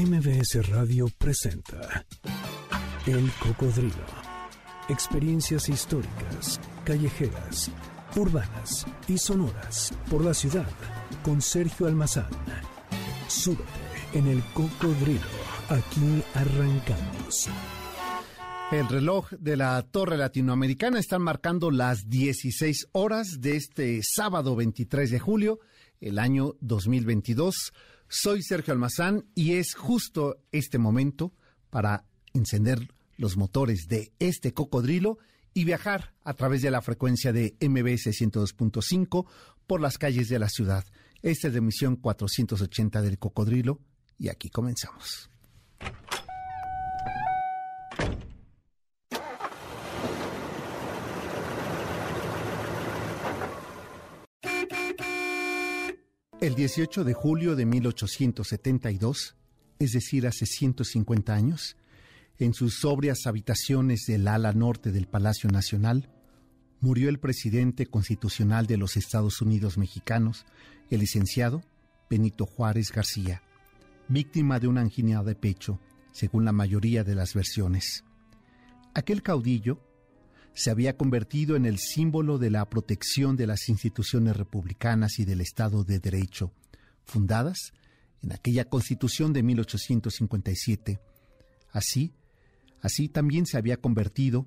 MBS Radio presenta El Cocodrilo. Experiencias históricas, callejeras, urbanas y sonoras por la ciudad con Sergio Almazán. Súbete en El Cocodrilo. Aquí arrancamos. El reloj de la Torre Latinoamericana está marcando las 16 horas de este sábado 23 de julio, el año 2022. Soy Sergio Almazán y es justo este momento para encender los motores de este cocodrilo y viajar a través de la frecuencia de MBS 102.5 por las calles de la ciudad. Esta es de emisión 480 del cocodrilo y aquí comenzamos. El 18 de julio de 1872, es decir, hace 150 años, en sus sobrias habitaciones del ala norte del Palacio Nacional, murió el presidente constitucional de los Estados Unidos mexicanos, el licenciado Benito Juárez García, víctima de una angina de pecho, según la mayoría de las versiones. Aquel caudillo se había convertido en el símbolo de la protección de las instituciones republicanas y del Estado de Derecho, fundadas en aquella Constitución de 1857. Así, así también se había convertido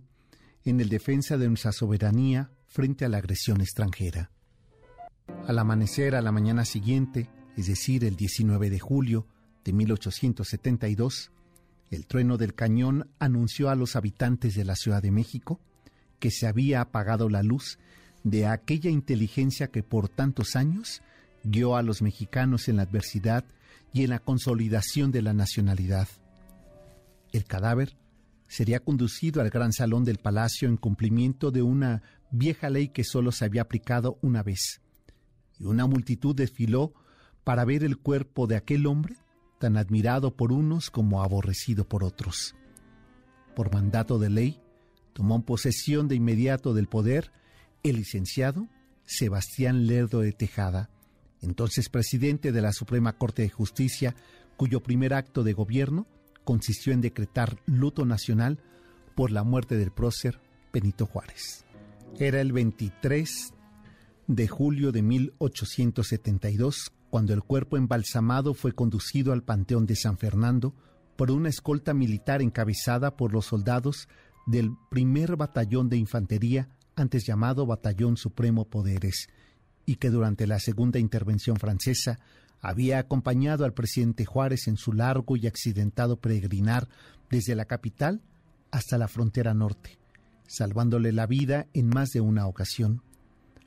en el defensa de nuestra soberanía frente a la agresión extranjera. Al amanecer a la mañana siguiente, es decir, el 19 de julio de 1872, el trueno del cañón anunció a los habitantes de la Ciudad de México que se había apagado la luz de aquella inteligencia que por tantos años guió a los mexicanos en la adversidad y en la consolidación de la nacionalidad. El cadáver sería conducido al gran salón del palacio en cumplimiento de una vieja ley que solo se había aplicado una vez. Y una multitud desfiló para ver el cuerpo de aquel hombre tan admirado por unos como aborrecido por otros. Por mandato de ley, tomó posesión de inmediato del poder el licenciado Sebastián Lerdo de Tejada, entonces presidente de la Suprema Corte de Justicia, cuyo primer acto de gobierno consistió en decretar luto nacional por la muerte del prócer Benito Juárez. Era el 23 de julio de 1872 cuando el cuerpo embalsamado fue conducido al Panteón de San Fernando por una escolta militar encabezada por los soldados del primer batallón de infantería, antes llamado Batallón Supremo Poderes, y que durante la segunda intervención francesa había acompañado al presidente Juárez en su largo y accidentado peregrinar desde la capital hasta la frontera norte, salvándole la vida en más de una ocasión.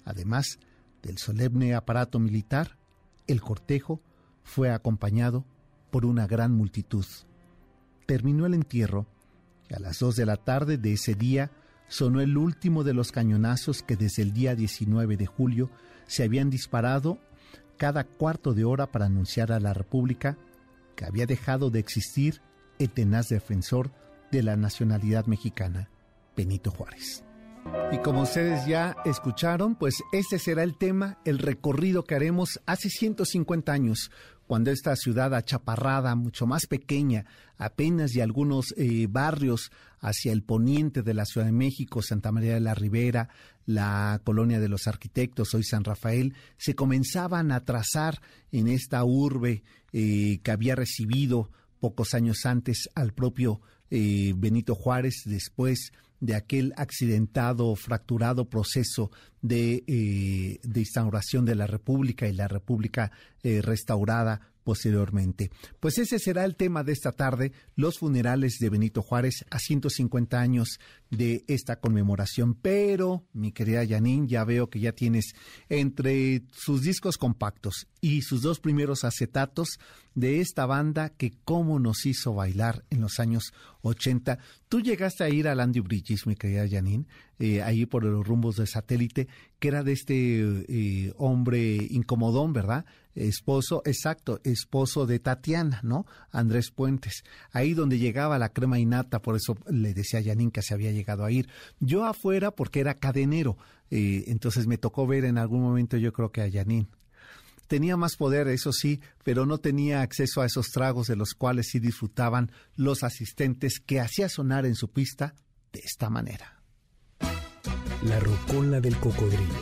Además del solemne aparato militar, el cortejo fue acompañado por una gran multitud. Terminó el entierro a las dos de la tarde de ese día sonó el último de los cañonazos que desde el día 19 de julio se habían disparado cada cuarto de hora para anunciar a la República que había dejado de existir el tenaz defensor de la nacionalidad mexicana, Benito Juárez. Y como ustedes ya escucharon, pues este será el tema, el recorrido que haremos hace 150 años, cuando esta ciudad achaparrada, mucho más pequeña, apenas de algunos eh, barrios hacia el poniente de la Ciudad de México, Santa María de la Ribera, la colonia de los arquitectos, hoy San Rafael, se comenzaban a trazar en esta urbe eh, que había recibido pocos años antes al propio eh, Benito Juárez, después de aquel accidentado, fracturado proceso de, eh, de instauración de la República y la República eh, restaurada posteriormente. Pues ese será el tema de esta tarde, los funerales de Benito Juárez a 150 años de esta conmemoración. Pero, mi querida Janine, ya veo que ya tienes entre sus discos compactos y sus dos primeros acetatos de esta banda que cómo nos hizo bailar en los años 80. Tú llegaste a ir a Landy Bridges, mi querida Janine, eh, ahí por los rumbos de satélite, que era de este eh, hombre incomodón, ¿verdad? esposo, exacto, esposo de Tatiana, ¿no? Andrés Puentes. Ahí donde llegaba la crema innata, por eso le decía a Yanin que se había llegado a ir. Yo afuera porque era cadenero, eh, entonces me tocó ver en algún momento yo creo que a Yanin. tenía más poder, eso sí, pero no tenía acceso a esos tragos de los cuales sí disfrutaban los asistentes que hacía sonar en su pista de esta manera. La rocola del cocodrilo.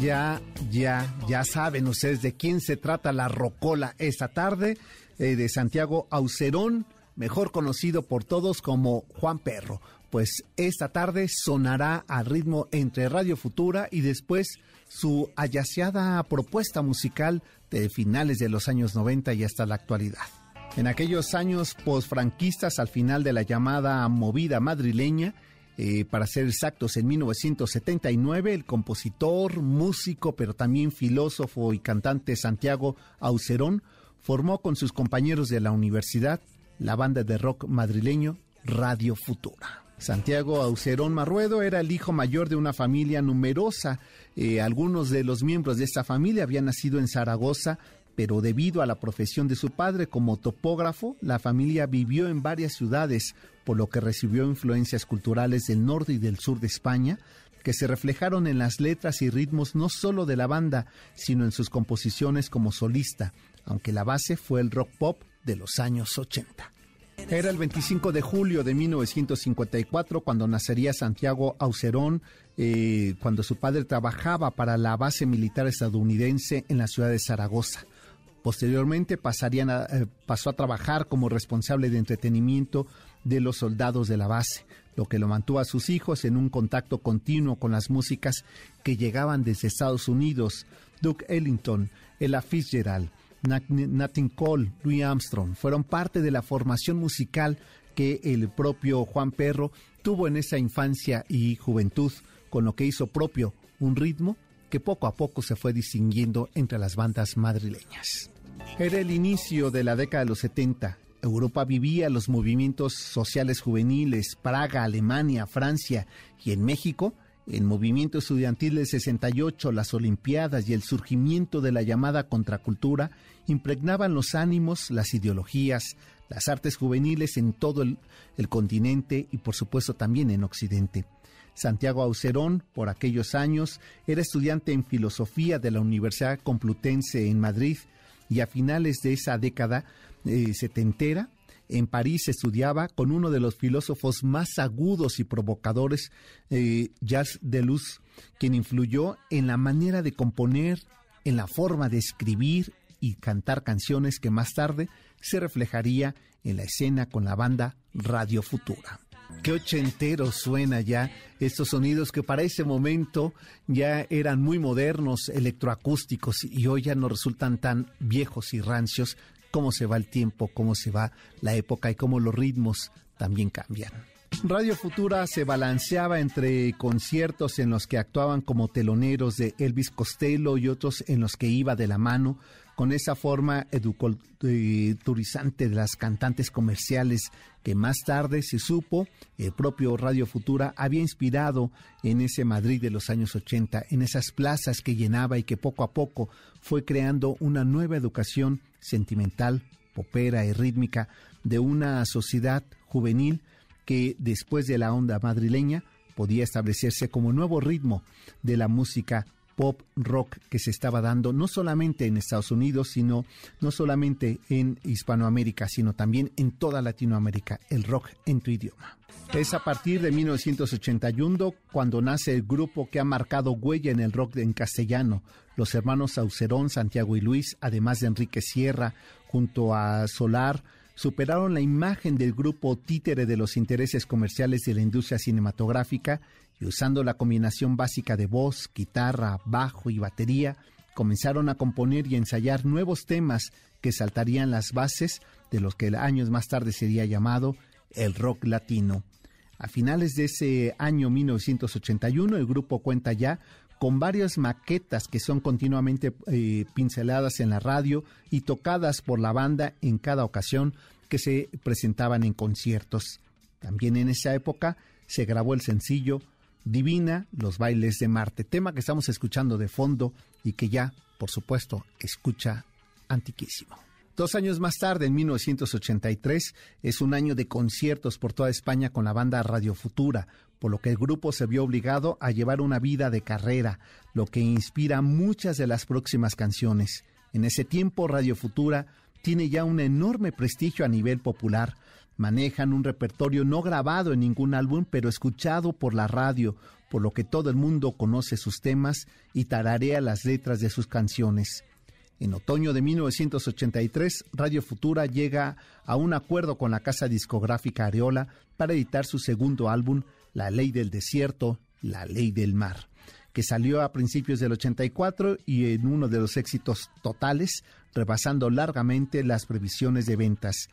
Ya, ya, ya saben ustedes de quién se trata la rocola esta tarde, eh, de Santiago Aucerón, mejor conocido por todos como Juan Perro. Pues esta tarde sonará al ritmo entre Radio Futura y después su ayaseada propuesta musical de finales de los años 90 y hasta la actualidad. En aquellos años posfranquistas, al final de la llamada movida madrileña, eh, para ser exactos, en 1979, el compositor, músico, pero también filósofo y cantante Santiago Aucerón formó con sus compañeros de la universidad la banda de rock madrileño Radio Futura. Santiago Aucerón Marruedo era el hijo mayor de una familia numerosa. Eh, algunos de los miembros de esta familia habían nacido en Zaragoza, pero debido a la profesión de su padre como topógrafo, la familia vivió en varias ciudades, por lo que recibió influencias culturales del norte y del sur de España, que se reflejaron en las letras y ritmos no solo de la banda, sino en sus composiciones como solista, aunque la base fue el rock pop de los años 80. Era el 25 de julio de 1954 cuando nacería Santiago Aucerón, eh, cuando su padre trabajaba para la base militar estadounidense en la ciudad de Zaragoza. Posteriormente pasarían eh, pasó a trabajar como responsable de entretenimiento de los soldados de la base, lo que lo mantuvo a sus hijos en un contacto continuo con las músicas que llegaban desde Estados Unidos, Duke Ellington, Ella Fitzgerald, Nat Cole, Louis Armstrong, fueron parte de la formación musical que el propio Juan Perro tuvo en esa infancia y juventud, con lo que hizo propio un ritmo que poco a poco se fue distinguiendo entre las bandas madrileñas. Era el inicio de la década de los 70. Europa vivía los movimientos sociales juveniles, Praga, Alemania, Francia y en México el movimiento estudiantil del 68, las Olimpiadas y el surgimiento de la llamada contracultura impregnaban los ánimos, las ideologías, las artes juveniles en todo el, continente y por supuesto también en Occidente. Santiago Aucerón, por aquellos años, era estudiante en filosofía de la Universidad Complutense en Madrid y a finales de esa década eh, setentera en París estudiaba con uno de los filósofos más agudos y provocadores, eh, Jacques Deleuze, quien influyó en la manera de componer, en la forma de escribir y cantar canciones que más tarde se reflejaría en la escena con la banda Radio Futura. Qué ochentero suena ya estos sonidos que para ese momento ya eran muy modernos, electroacústicos y hoy ya no resultan tan viejos y rancios cómo se va el tiempo, cómo se va la época y cómo los ritmos también cambian. Radio Futura se balanceaba entre conciertos en los que actuaban como teloneros de Elvis Costello y otros en los que iba de la mano con esa forma educulturizante de las cantantes comerciales que más tarde se supo, el propio Radio Futura había inspirado en ese Madrid de los años 80, en esas plazas que llenaba y que poco a poco fue creando una nueva educación sentimental, popera y rítmica de una sociedad juvenil que después de la onda madrileña podía establecerse como nuevo ritmo de la música pop rock que se estaba dando no solamente en Estados Unidos, sino no solamente en Hispanoamérica, sino también en toda Latinoamérica, el rock en tu idioma. Es a partir de 1981 cuando nace el grupo que ha marcado huella en el rock en castellano, los hermanos Saucerón, Santiago y Luis, además de Enrique Sierra, junto a Solar, superaron la imagen del grupo títere de los intereses comerciales de la industria cinematográfica y usando la combinación básica de voz, guitarra, bajo y batería, comenzaron a componer y ensayar nuevos temas que saltarían las bases de los que años más tarde sería llamado el rock latino. A finales de ese año 1981 el grupo cuenta ya con varias maquetas que son continuamente eh, pinceladas en la radio y tocadas por la banda en cada ocasión que se presentaban en conciertos. También en esa época se grabó el sencillo Divina, los bailes de Marte, tema que estamos escuchando de fondo y que ya, por supuesto, escucha antiquísimo. Dos años más tarde, en 1983, es un año de conciertos por toda España con la banda Radio Futura, por lo que el grupo se vio obligado a llevar una vida de carrera, lo que inspira muchas de las próximas canciones. En ese tiempo, Radio Futura tiene ya un enorme prestigio a nivel popular. Manejan un repertorio no grabado en ningún álbum, pero escuchado por la radio, por lo que todo el mundo conoce sus temas y tararea las letras de sus canciones. En otoño de 1983, Radio Futura llega a un acuerdo con la casa discográfica Areola para editar su segundo álbum, La Ley del Desierto, La Ley del Mar, que salió a principios del 84 y en uno de los éxitos totales, rebasando largamente las previsiones de ventas.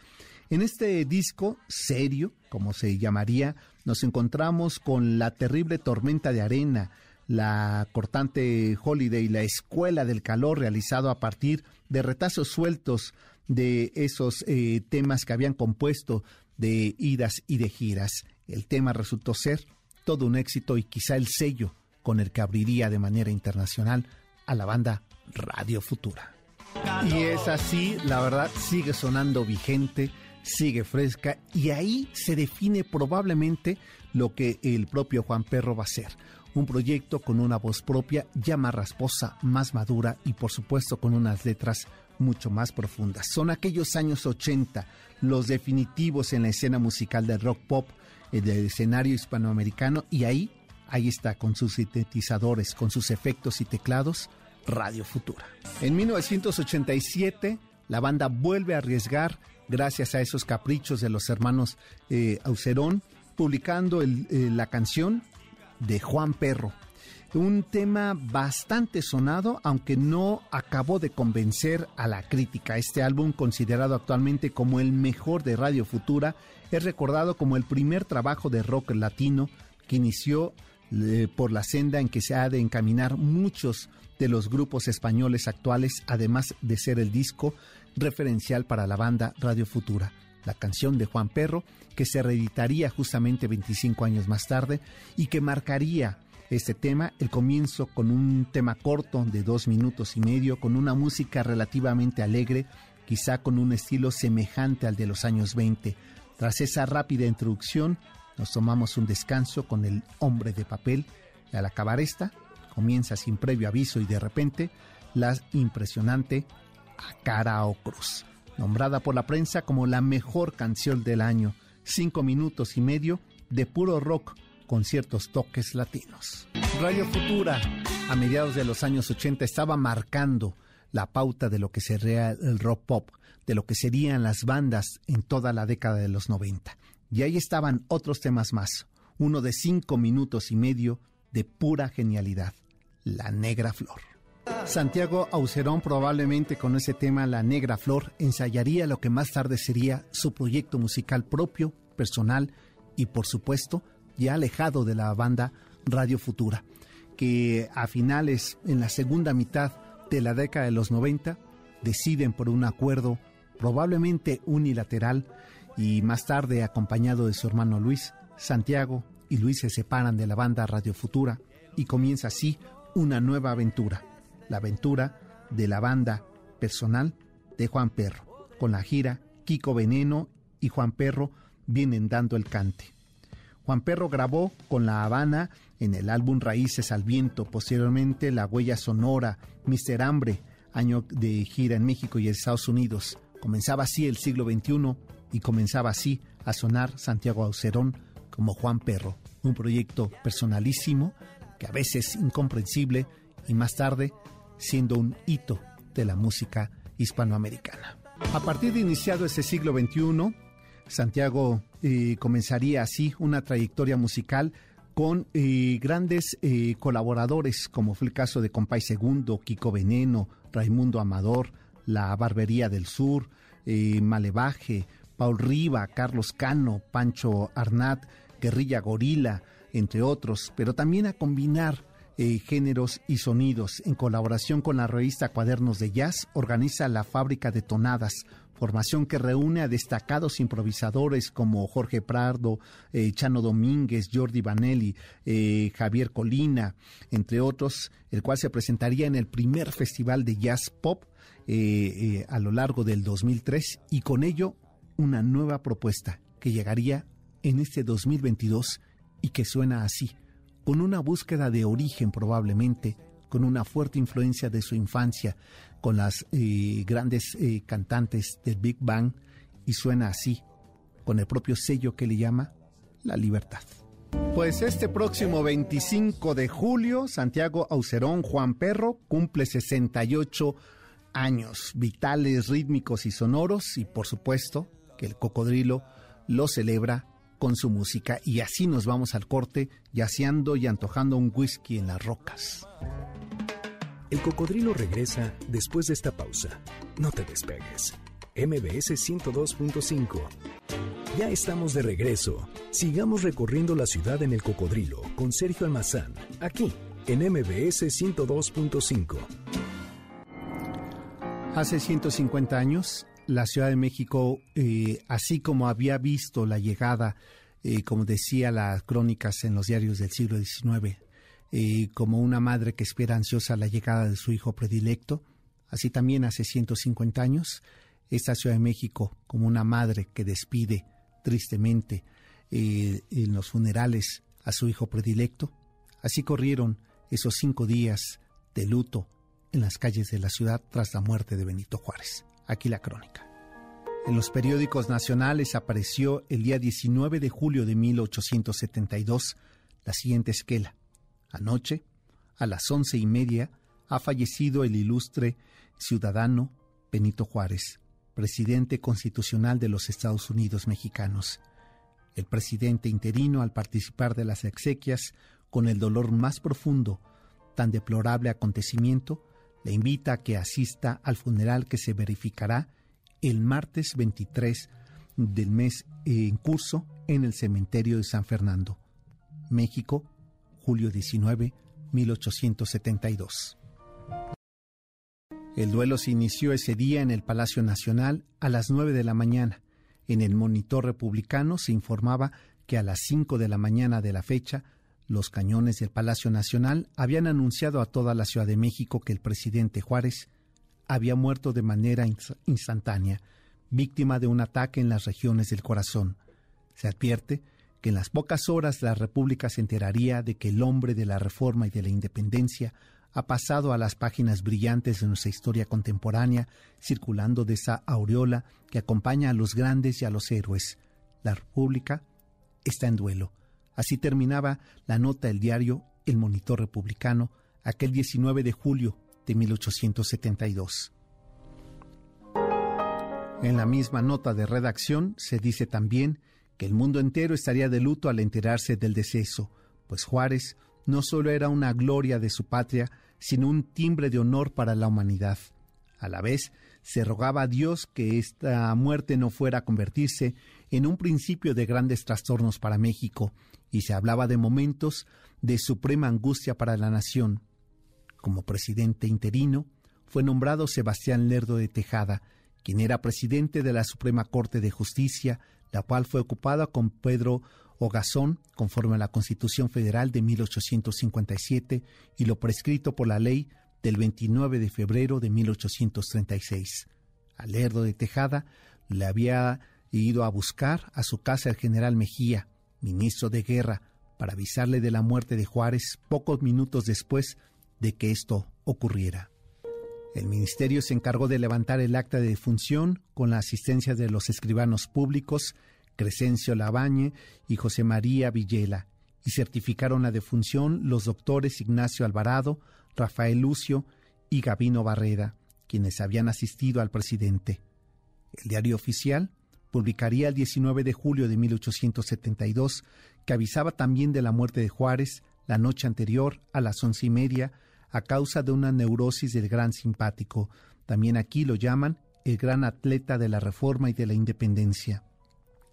En este disco serio, como se llamaría, nos encontramos con La terrible tormenta de arena, la cortante Holiday, la escuela del calor realizado a partir de retazos sueltos de esos eh, temas que habían compuesto de idas y de giras. El tema resultó ser todo un éxito y quizá el sello con el que abriría de manera internacional a la banda Radio Futura. Y es así, la verdad, sigue sonando vigente, sigue fresca y ahí se define probablemente lo que el propio Juan Perro va a ser un proyecto con una voz propia ya más rasposa, más madura y por supuesto con unas letras mucho más profundas. Son aquellos años 80, los definitivos en la escena musical del rock pop, del escenario hispanoamericano y ahí, ahí está con sus sintetizadores, con sus efectos y teclados, Radio Futura. En 1987, la banda vuelve a arriesgar gracias a esos caprichos de los hermanos eh, Aucerón, publicando eh, la canción de Juan Perro. Un tema bastante sonado, aunque no acabó de convencer a la crítica. Este álbum, considerado actualmente como el mejor de Radio Futura, es recordado como el primer trabajo de rock latino que inició eh, por la senda en que se ha de encaminar muchos de los grupos españoles actuales, además de ser el disco referencial para la banda Radio Futura la canción de Juan Perro, que se reeditaría justamente 25 años más tarde y que marcaría este tema, el comienzo con un tema corto de dos minutos y medio, con una música relativamente alegre, quizá con un estilo semejante al de los años 20. Tras esa rápida introducción, nos tomamos un descanso con el hombre de papel y al acabar esta, comienza sin previo aviso y de repente la impresionante A Cara o Cruz nombrada por la prensa como la mejor canción del año, cinco minutos y medio de puro rock con ciertos toques latinos. Radio Futura, a mediados de los años 80, estaba marcando la pauta de lo que sería el rock pop, de lo que serían las bandas en toda la década de los 90. Y ahí estaban otros temas más, uno de cinco minutos y medio de pura genialidad, La Negra Flor. Santiago Aucerón probablemente con ese tema La Negra Flor ensayaría lo que más tarde sería su proyecto musical propio, personal y por supuesto ya alejado de la banda Radio Futura, que a finales, en la segunda mitad de la década de los 90, deciden por un acuerdo probablemente unilateral y más tarde acompañado de su hermano Luis, Santiago y Luis se separan de la banda Radio Futura y comienza así una nueva aventura la aventura de la banda personal de Juan Perro. Con la gira, Kiko Veneno y Juan Perro vienen dando el cante. Juan Perro grabó con La Habana en el álbum Raíces al Viento, posteriormente La Huella Sonora, Mister Hambre, año de gira en México y Estados Unidos. Comenzaba así el siglo XXI y comenzaba así a sonar Santiago Aucerón como Juan Perro, un proyecto personalísimo que a veces incomprensible y más tarde siendo un hito de la música hispanoamericana. A partir de iniciado este siglo XXI, Santiago eh, comenzaría así una trayectoria musical con eh, grandes eh, colaboradores, como fue el caso de Compay Segundo, Kiko Veneno, Raimundo Amador, La Barbería del Sur, Malevaje, Paul Riva, Carlos Cano, Pancho Arnat, Guerrilla Gorila, entre otros, pero también a combinar eh, géneros y sonidos. En colaboración con la revista Cuadernos de Jazz, organiza la Fábrica de Tonadas, formación que reúne a destacados improvisadores como Jorge Prado, eh, Chano Domínguez, Jordi Vanelli, eh, Javier Colina, entre otros, el cual se presentaría en el primer festival de jazz pop a lo largo del 2003 y con ello una nueva propuesta que llegaría en este 2022 y que suena así, con una búsqueda de origen probablemente, con una fuerte influencia de su infancia, con las eh, grandes eh, cantantes del Big Bang, y suena así, con el propio sello que le llama la libertad. Pues este próximo 25 de julio, Santiago Aucerón Juan Perro cumple 68 años, vitales, rítmicos y sonoros, y por supuesto que el cocodrilo lo celebra con su música y así nos vamos al corte, yaceando y antojando un whisky en las rocas. El cocodrilo regresa después de esta pausa. No te despegues. MBS 102.5. Ya estamos de regreso. Sigamos recorriendo la ciudad en el cocodrilo con Sergio Almazán, aquí en MBS 102.5. Hace 150 años, la Ciudad de México, eh, así como había visto la llegada, eh, como decía las crónicas en los diarios del siglo XIX, eh, como una madre que espera ansiosa la llegada de su hijo predilecto, así también hace 150 años, esta Ciudad de México, como una madre que despide tristemente en los funerales a su hijo predilecto, así corrieron esos cinco días de luto en las calles de la ciudad tras la muerte de Benito Juárez. Aquí la crónica. En los periódicos nacionales apareció el día 19 de julio de 1872 la siguiente esquela. Anoche, a las once y media, ha fallecido el ilustre ciudadano Benito Juárez, presidente constitucional de los Estados Unidos mexicanos. El presidente interino, al participar de las exequias, con el dolor más profundo, tan deplorable acontecimiento, le invita a que asista al funeral que se verificará el martes 23 del mes en curso en el cementerio de San Fernando, México, julio 19, 1872. El duelo se inició ese día en el Palacio Nacional a las 9 de la mañana. En el monitor republicano se informaba que a las 5 de la mañana de la fecha los cañones del Palacio Nacional habían anunciado a toda la Ciudad de México que el presidente Juárez había muerto de manera instantánea, víctima de un ataque en las regiones del corazón. Se advierte que en las pocas horas la República se enteraría de que el hombre de la reforma y de la independencia ha pasado a las páginas brillantes de nuestra historia contemporánea, circulando de esa aureola que acompaña a los grandes y a los héroes. La República está en duelo Así terminaba la nota del diario El Monitor Republicano aquel 19 de julio de 1872. En la misma nota de redacción se dice también que el mundo entero estaría de luto al enterarse del deceso, pues Juárez no solo era una gloria de su patria, sino un timbre de honor para la humanidad. A la vez, se rogaba a Dios que esta muerte no fuera a convertirse en un principio de grandes trastornos para México y se hablaba de momentos de suprema angustia para la nación. Como presidente interino, fue nombrado Sebastián Lerdo de Tejada, quien era presidente de la Suprema Corte de Justicia, la cual fue ocupada con Pedro Ogazón, conforme a la Constitución Federal de 1857 y lo prescrito por la ley del 29 de febrero de 1836. A Lerdo de Tejada le había ido a buscar a su casa el general Mejía, ministro de Guerra, para avisarle de la muerte de Juárez pocos minutos después de que esto ocurriera. El ministerio se encargó de levantar el acta de defunción con la asistencia de los escribanos públicos Crescencio Labañe y José María Villela, y certificaron la defunción los doctores Ignacio Alvarado, Rafael Lucio y Gabino Barreda, quienes habían asistido al presidente. El diario oficial publicaría el 19 de julio de 1872, que avisaba también de la muerte de Juárez la noche anterior a las once y media a causa de una neurosis del gran simpático. También aquí lo llaman el gran atleta de la reforma y de la independencia.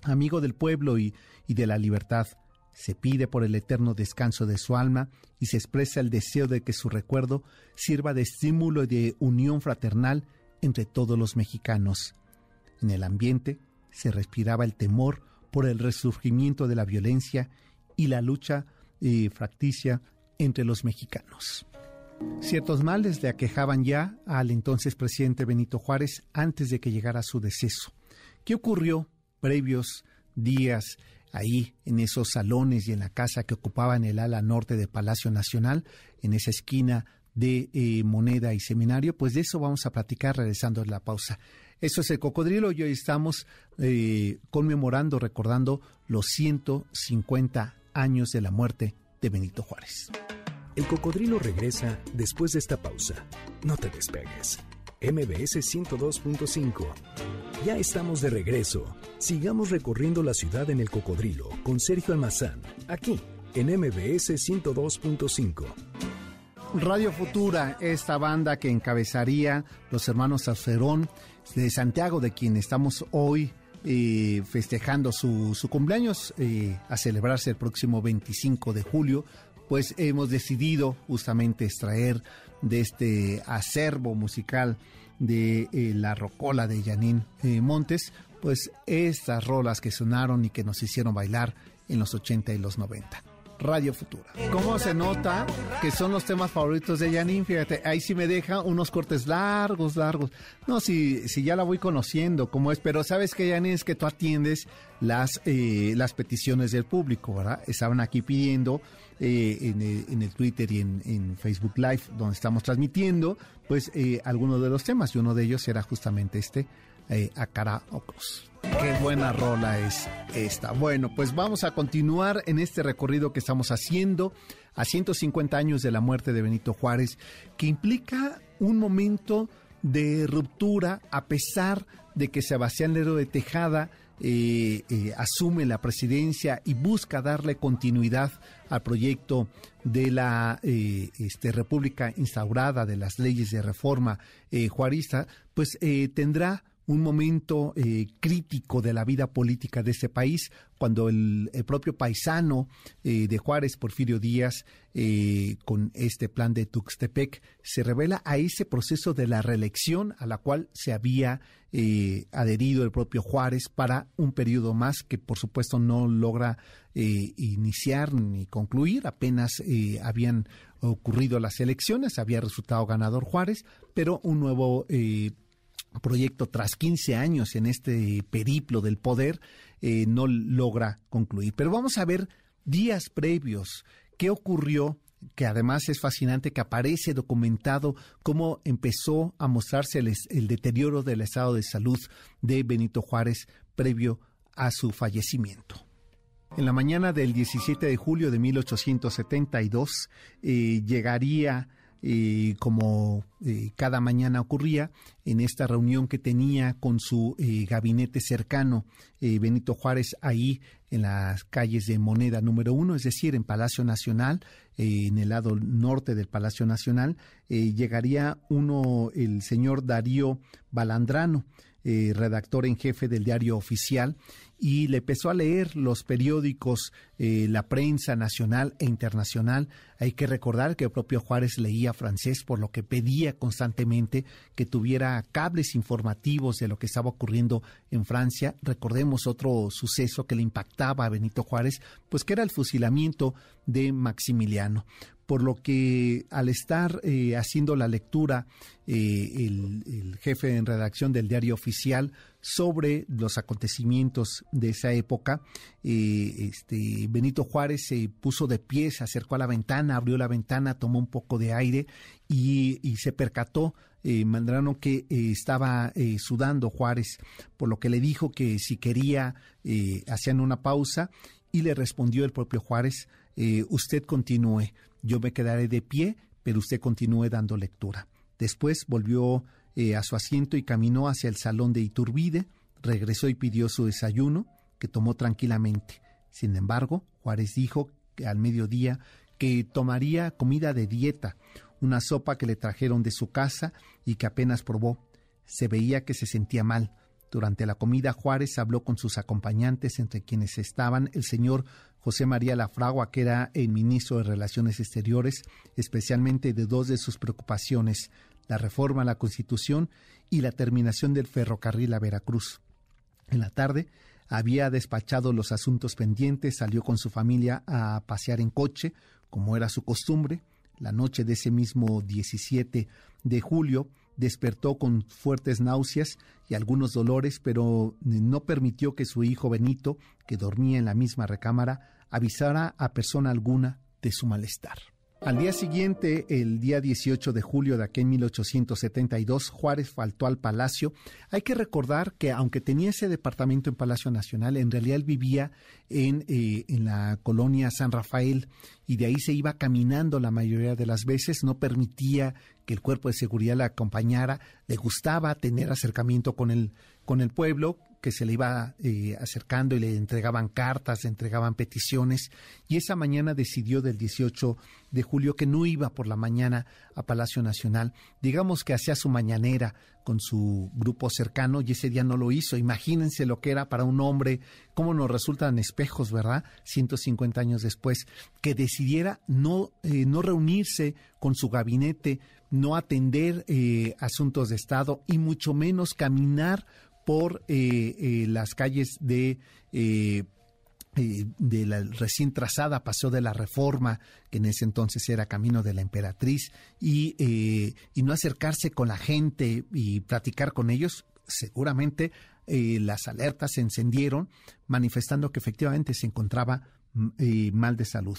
Amigo del pueblo y, y de la libertad, se pide por el eterno descanso de su alma y se expresa el deseo de que su recuerdo sirva de estímulo y de unión fraternal entre todos los mexicanos. En el ambiente se respiraba el temor por el resurgimiento de la violencia y la lucha eh, fracticia entre los mexicanos. Ciertos males le aquejaban ya al entonces presidente Benito Juárez antes de que llegara su deceso. ¿Qué ocurrió previos días ahí en esos salones y en la casa que ocupaban el ala norte de Palacio Nacional, en esa esquina de eh, Moneda y Seminario? Pues de eso vamos a platicar regresando a la pausa. Eso es el cocodrilo y hoy estamos eh, conmemorando, recordando los 150 años de la muerte de Benito Juárez. El cocodrilo regresa después de esta pausa. No te despegues. MBS 102.5. Ya estamos de regreso. Sigamos recorriendo la ciudad en el cocodrilo con Sergio Almazán, aquí en MBS 102.5. Radio Futura, esta banda que encabezaría los hermanos Alcerón de Santiago, de quien estamos hoy eh, festejando su, cumpleaños eh, a celebrarse el próximo 25 de julio, pues hemos decidido justamente extraer de este acervo musical de eh, la rocola de Janine Montes, pues estas rolas que sonaron y que nos hicieron bailar en los 80 y los 90. Radio Futura. ¿Cómo se nota que son los temas favoritos de Janine? Fíjate, ahí sí me deja unos cortes largos, largos. No, si, si ya la voy conociendo, como es, pero sabes que Janine es que tú atiendes las, eh, las peticiones del público, ¿verdad? Estaban aquí pidiendo eh, en, el, Twitter y en, Facebook Live, donde estamos transmitiendo, pues eh, algunos de los temas, y uno de ellos era justamente este, eh, a cara ojos. Qué buena rola es esta. Bueno, pues vamos a continuar en este recorrido que estamos haciendo a 150 años de la muerte de Benito Juárez, que implica un momento de ruptura a pesar de que Sebastián Lero de Tejada eh, eh, asume la presidencia y busca darle continuidad al proyecto de la eh, este, República instaurada de las leyes de reforma juarista, pues tendrá un momento eh, crítico de la vida política de este país, cuando el, propio paisano eh, de Juárez, Porfirio Díaz, eh, con este plan de Tuxtepec, se revela a ese proceso de la reelección a la cual se había adherido el propio Juárez para un periodo más que por supuesto no logra iniciar ni concluir, apenas habían ocurrido las elecciones, había resultado ganador Juárez, pero un nuevo proyecto tras 15 años en este periplo del poder eh, no logra concluir. Pero vamos a ver días previos qué ocurrió que además es fascinante que aparece documentado cómo empezó a mostrarse el, deterioro del estado de salud de Benito Juárez previo a su fallecimiento. En la mañana del 17 de julio de 1872 eh, llegaría eh, como eh, cada mañana ocurría, en esta reunión que tenía con su eh, gabinete cercano, Benito Juárez, ahí en las calles de Moneda número uno, es decir, en Palacio Nacional, en el lado norte del Palacio Nacional, llegaría uno, el señor Darío Balandrano, redactor en jefe del diario oficial, y le empezó a leer los periódicos, eh, la prensa nacional e internacional. Hay que recordar que el propio Juárez leía francés, por lo que pedía constantemente que tuviera cables informativos de lo que estaba ocurriendo en Francia. Recordemos otro suceso que le impactaba a Benito Juárez, pues que era el fusilamiento de Maximiliano por lo que al estar eh, haciendo la lectura eh, el, jefe en redacción del diario oficial sobre los acontecimientos de esa época, eh, este, Benito Juárez se puso de pie, se acercó a la ventana, abrió la ventana, tomó un poco de aire y, se percató Mandrano que estaba sudando Juárez, por lo que le dijo que si quería hacían una pausa y le respondió el propio Juárez, usted continúe yo me quedaré de pie, pero usted continúe dando lectura. Después volvió eh, a su asiento y caminó hacia el salón de Iturbide, regresó y pidió su desayuno, que tomó tranquilamente. Sin embargo, Juárez dijo que al mediodía que tomaría comida de dieta, una sopa que le trajeron de su casa y que apenas probó. Se veía que se sentía mal. Durante la comida Juárez habló con sus acompañantes, entre quienes estaban el señor José María Lafragua, que era el ministro de Relaciones Exteriores, especialmente de dos de sus preocupaciones, la reforma a la Constitución y la terminación del ferrocarril a Veracruz. En la tarde había despachado los asuntos pendientes, salió con su familia a pasear en coche, como era su costumbre, la noche de ese mismo 17 de julio, despertó con fuertes náuseas y algunos dolores, pero no permitió que su hijo Benito, que dormía en la misma recámara, avisara a persona alguna de su malestar. Al día siguiente, el día 18 de julio de aquel 1872, Juárez faltó al palacio. Hay que recordar que aunque tenía ese departamento en Palacio Nacional, en realidad él vivía en, eh, en la colonia San Rafael y de ahí se iba caminando la mayoría de las veces, no permitía que el cuerpo de seguridad le acompañara, le gustaba tener acercamiento con el, con el pueblo, que se le iba eh, acercando y le entregaban cartas, le entregaban peticiones, y esa mañana decidió del 18 de julio que no iba por la mañana a Palacio Nacional, digamos que hacía su mañanera con su grupo cercano y ese día no lo hizo. Imagínense lo que era para un hombre, cómo nos resultan espejos, ¿verdad? 150 años después, que decidiera no, eh, no reunirse con su gabinete, no atender eh, asuntos de Estado y mucho menos caminar por eh, eh, las calles de eh, de la recién trazada Paseo de la Reforma, que en ese entonces era Camino de la Emperatriz, y, y no acercarse con la gente y platicar con ellos, seguramente las alertas se encendieron, manifestando que efectivamente se encontraba mal de salud.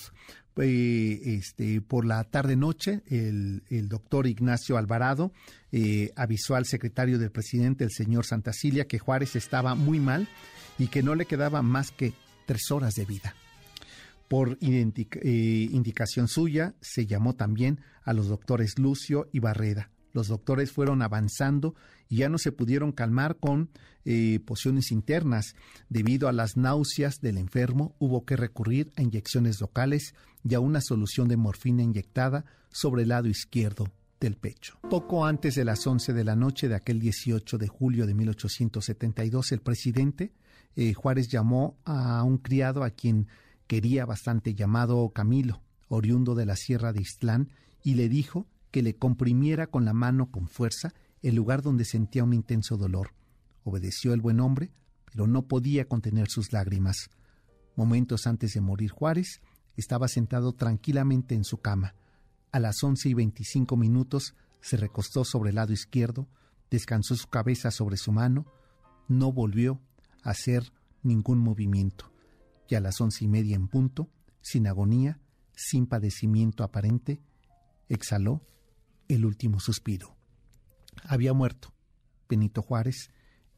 este, por la tarde-noche, el, doctor Ignacio Alvarado eh, avisó al secretario del presidente, el señor Santacilia, que Juárez estaba muy mal y que no le quedaba más que tres horas de vida. Por eh, indicación suya, se llamó también a los doctores Lucio y Barreda. Los doctores fueron avanzando y ya no se pudieron calmar con eh, pociones internas. Debido a las náuseas del enfermo, hubo que recurrir a inyecciones locales y a una solución de morfina inyectada sobre el lado izquierdo del pecho. Poco antes de las 11 de la noche de aquel 18 de julio de 1872, el presidente eh, Juárez llamó a un criado a quien quería bastante llamado Camilo, oriundo de la sierra de Istlán, y le dijo que le comprimiera con la mano con fuerza el lugar donde sentía un intenso dolor. Obedeció el buen hombre, pero no podía contener sus lágrimas. Momentos antes de morir Juárez, estaba sentado tranquilamente en su cama. A las once y veinticinco minutos se recostó sobre el lado izquierdo, descansó su cabeza sobre su mano, no volvió a hacer ningún movimiento, y a las once y media en punto, sin agonía, sin padecimiento aparente, exhaló el último suspiro. Había muerto Benito Juárez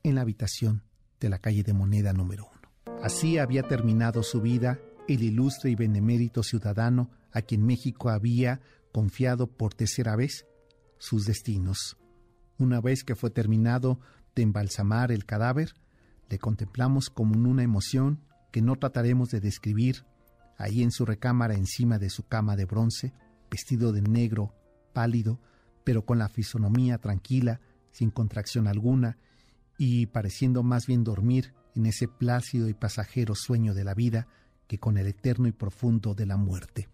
en la habitación de la calle de Moneda número uno. Así había terminado su vida el ilustre y benemérito ciudadano a quien México había confiado por tercera vez sus destinos. Una vez que fue terminado de embalsamar el cadáver, le contemplamos como una emoción que no trataremos de describir, ahí en su recámara encima de su cama de bronce, vestido de negro, pálido, pero con la fisonomía tranquila, sin contracción alguna, y pareciendo más bien dormir en ese plácido y pasajero sueño de la vida que con el eterno y profundo de la muerte.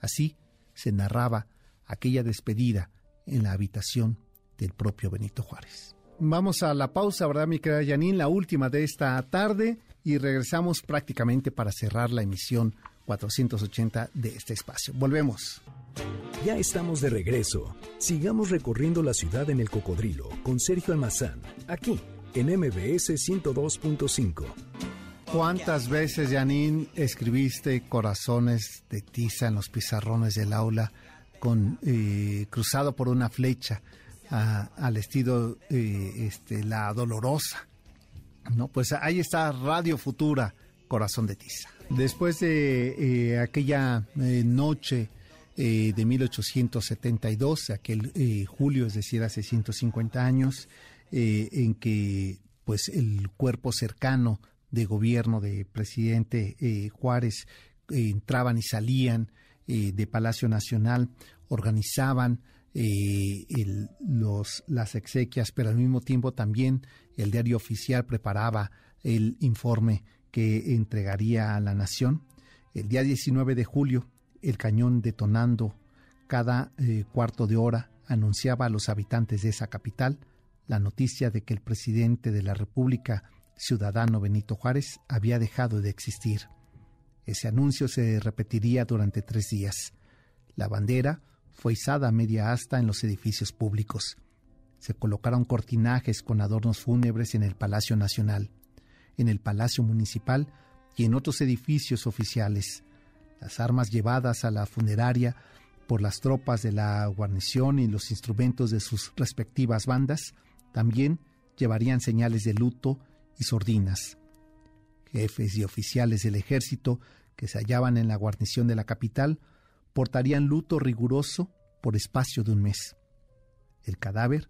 Así se narraba aquella despedida en la habitación del propio Benito Juárez. Vamos a la pausa, ¿verdad, mi querida Janine? La última de esta tarde y regresamos prácticamente para cerrar la emisión 480 de este espacio. Volvemos. Ya estamos de regreso. Sigamos recorriendo la ciudad en el cocodrilo con Sergio Almazán, aquí en MBS 102.5. ¿Cuántas veces, Janine, escribiste corazones de tiza en los pizarrones del aula con eh, cruzado por una flecha al estilo eh, este, la dolorosa? No, pues ahí está Radio Futura, Corazón de Tiza. Después de eh, aquella noche de 1872, aquel julio, es decir, hace 150 años, en que pues el cuerpo cercano de gobierno de presidente eh, Juárez eh, entraban y salían eh, de Palacio Nacional, organizaban los, las exequias, pero al mismo tiempo también el diario oficial preparaba el informe que entregaría a la nación. El día 19 de julio, el cañón detonando cada cuarto de hora anunciaba a los habitantes de esa capital la noticia de que el presidente de la República ciudadano Benito Juárez había dejado de existir. Ese anuncio se repetiría durante tres días. La bandera fue izada a media asta en los edificios públicos. Se colocaron cortinajes con adornos fúnebres en el Palacio Nacional, en el Palacio Municipal y en otros edificios oficiales. Las armas llevadas a la funeraria por las tropas de la guarnición y los instrumentos de sus respectivas bandas también llevarían señales de luto y sordinas. Jefes y oficiales del ejército que se hallaban en la guarnición de la capital portarían luto riguroso por espacio de un mes. El cadáver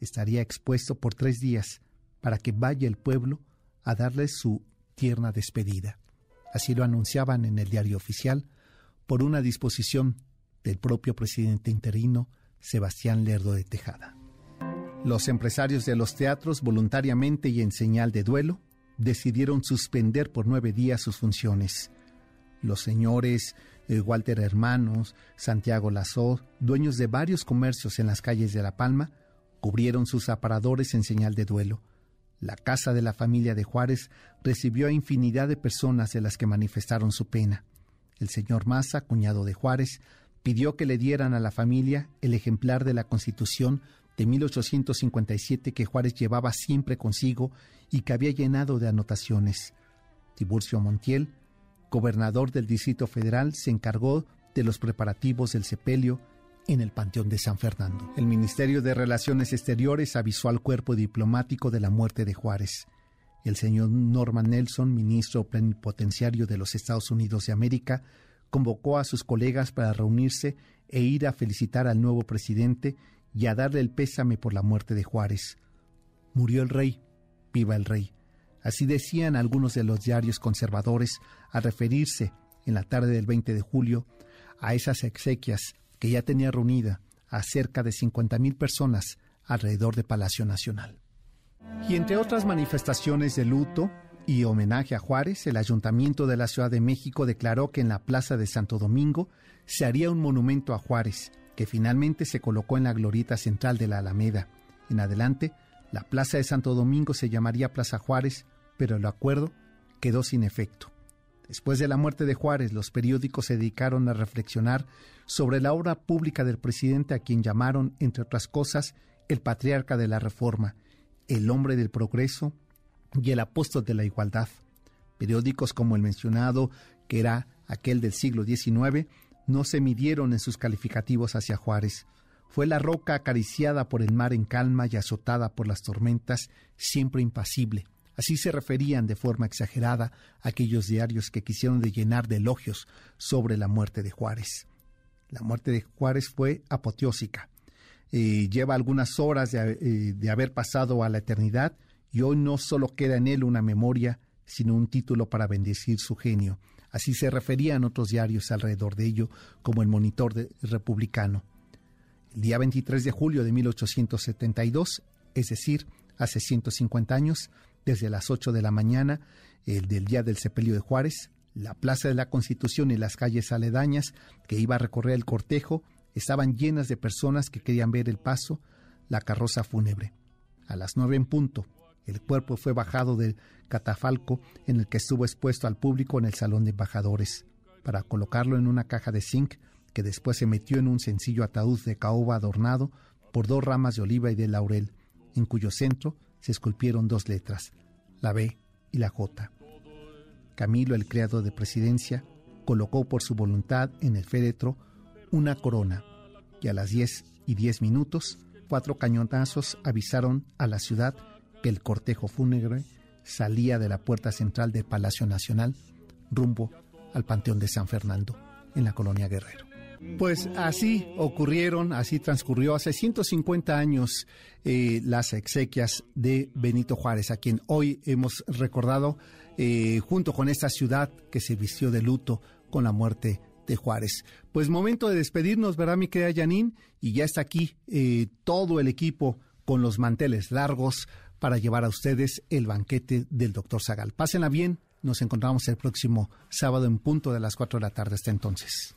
estaría expuesto por tres días para que vaya el pueblo a darle su tierna despedida. Así lo anunciaban en el diario oficial por una disposición del propio presidente interino Sebastián Lerdo de Tejada. Los empresarios de los teatros, voluntariamente y en señal de duelo, decidieron suspender por nueve días sus funciones. Los señores eh, Walter Hermanos, Santiago Lazó, dueños de varios comercios en las calles de La Palma, cubrieron sus aparadores en señal de duelo. La casa de la familia de Juárez recibió a infinidad de personas de las que manifestaron su pena. El señor Maza, cuñado de Juárez, pidió que le dieran a la familia el ejemplar de la Constitución de 1857 que Juárez llevaba siempre consigo y que había llenado de anotaciones. Tiburcio Montiel, gobernador del Distrito Federal, se encargó de los preparativos del sepelio en el Panteón de San Fernando. El Ministerio de Relaciones Exteriores avisó al cuerpo diplomático de la muerte de Juárez. El señor Norman Nelson, ministro plenipotenciario de los Estados Unidos de América, convocó a sus colegas para reunirse e ir a felicitar al nuevo presidente y a darle el pésame por la muerte de Juárez. Murió el rey, viva el rey. Así decían algunos de los diarios conservadores al referirse en la tarde del 20 de julio a esas exequias que ya tenía reunida a cerca de 50.000 personas alrededor de Palacio Nacional. Y entre otras manifestaciones de luto y homenaje a Juárez, el Ayuntamiento de la Ciudad de México declaró que en la Plaza de Santo Domingo se haría un monumento a Juárez, que finalmente se colocó en la glorieta central de la Alameda. En adelante, la Plaza de Santo Domingo se llamaría Plaza Juárez, pero el acuerdo quedó sin efecto. Después de la muerte de Juárez, los periódicos se dedicaron a reflexionar sobre la obra pública del presidente a quien llamaron, entre otras cosas, el patriarca de la reforma, el hombre del progreso y el apóstol de la igualdad. Periódicos como el mencionado, que era aquel del siglo XIX, no se midieron en sus calificativos hacia Juárez. Fue la roca acariciada por el mar en calma y azotada por las tormentas, siempre impasible. Así se referían de forma exagerada aquellos diarios que quisieron de llenar de elogios sobre la muerte de Juárez. La muerte de Juárez fue apoteósica. Eh, lleva algunas horas de, eh, de haber pasado a la eternidad y hoy no solo queda en él una memoria, sino un título para bendecir su genio. Así se referían otros diarios alrededor de ello, como el Monitor Republicano. El día 23 de julio de 1872, es decir, hace 150 años, desde las 8 de la mañana, el del día del sepelio de Juárez, la Plaza de la Constitución y las calles aledañas que iba a recorrer el cortejo estaban llenas de personas que querían ver el paso, la carroza fúnebre. A las nueve en punto, el cuerpo fue bajado del catafalco en el que estuvo expuesto al público en el salón de embajadores, para colocarlo en una caja de zinc que después se metió en un sencillo ataúd de caoba adornado por dos ramas de oliva y de laurel, en cuyo centro se esculpieron dos letras, la B y la J. Camilo, el criado de presidencia, colocó por su voluntad en el féretro una corona y a las diez y diez minutos cuatro cañonazos avisaron a la ciudad que el cortejo fúnebre salía de la puerta central del Palacio Nacional rumbo al Panteón de San Fernando en la colonia Guerrero. Pues así ocurrieron, así transcurrió hace 150 años eh, las exequias de Benito Juárez, a quien hoy hemos recordado eh, junto con esta ciudad que se vistió de luto con la muerte de Juárez. Pues momento de despedirnos, ¿verdad, mi querida Janine? Y ya está aquí eh, todo el equipo con los manteles largos para llevar a ustedes el banquete del doctor Zagal. Pásenla bien, nos encontramos el próximo sábado en punto de las 4 de la tarde. Hasta entonces.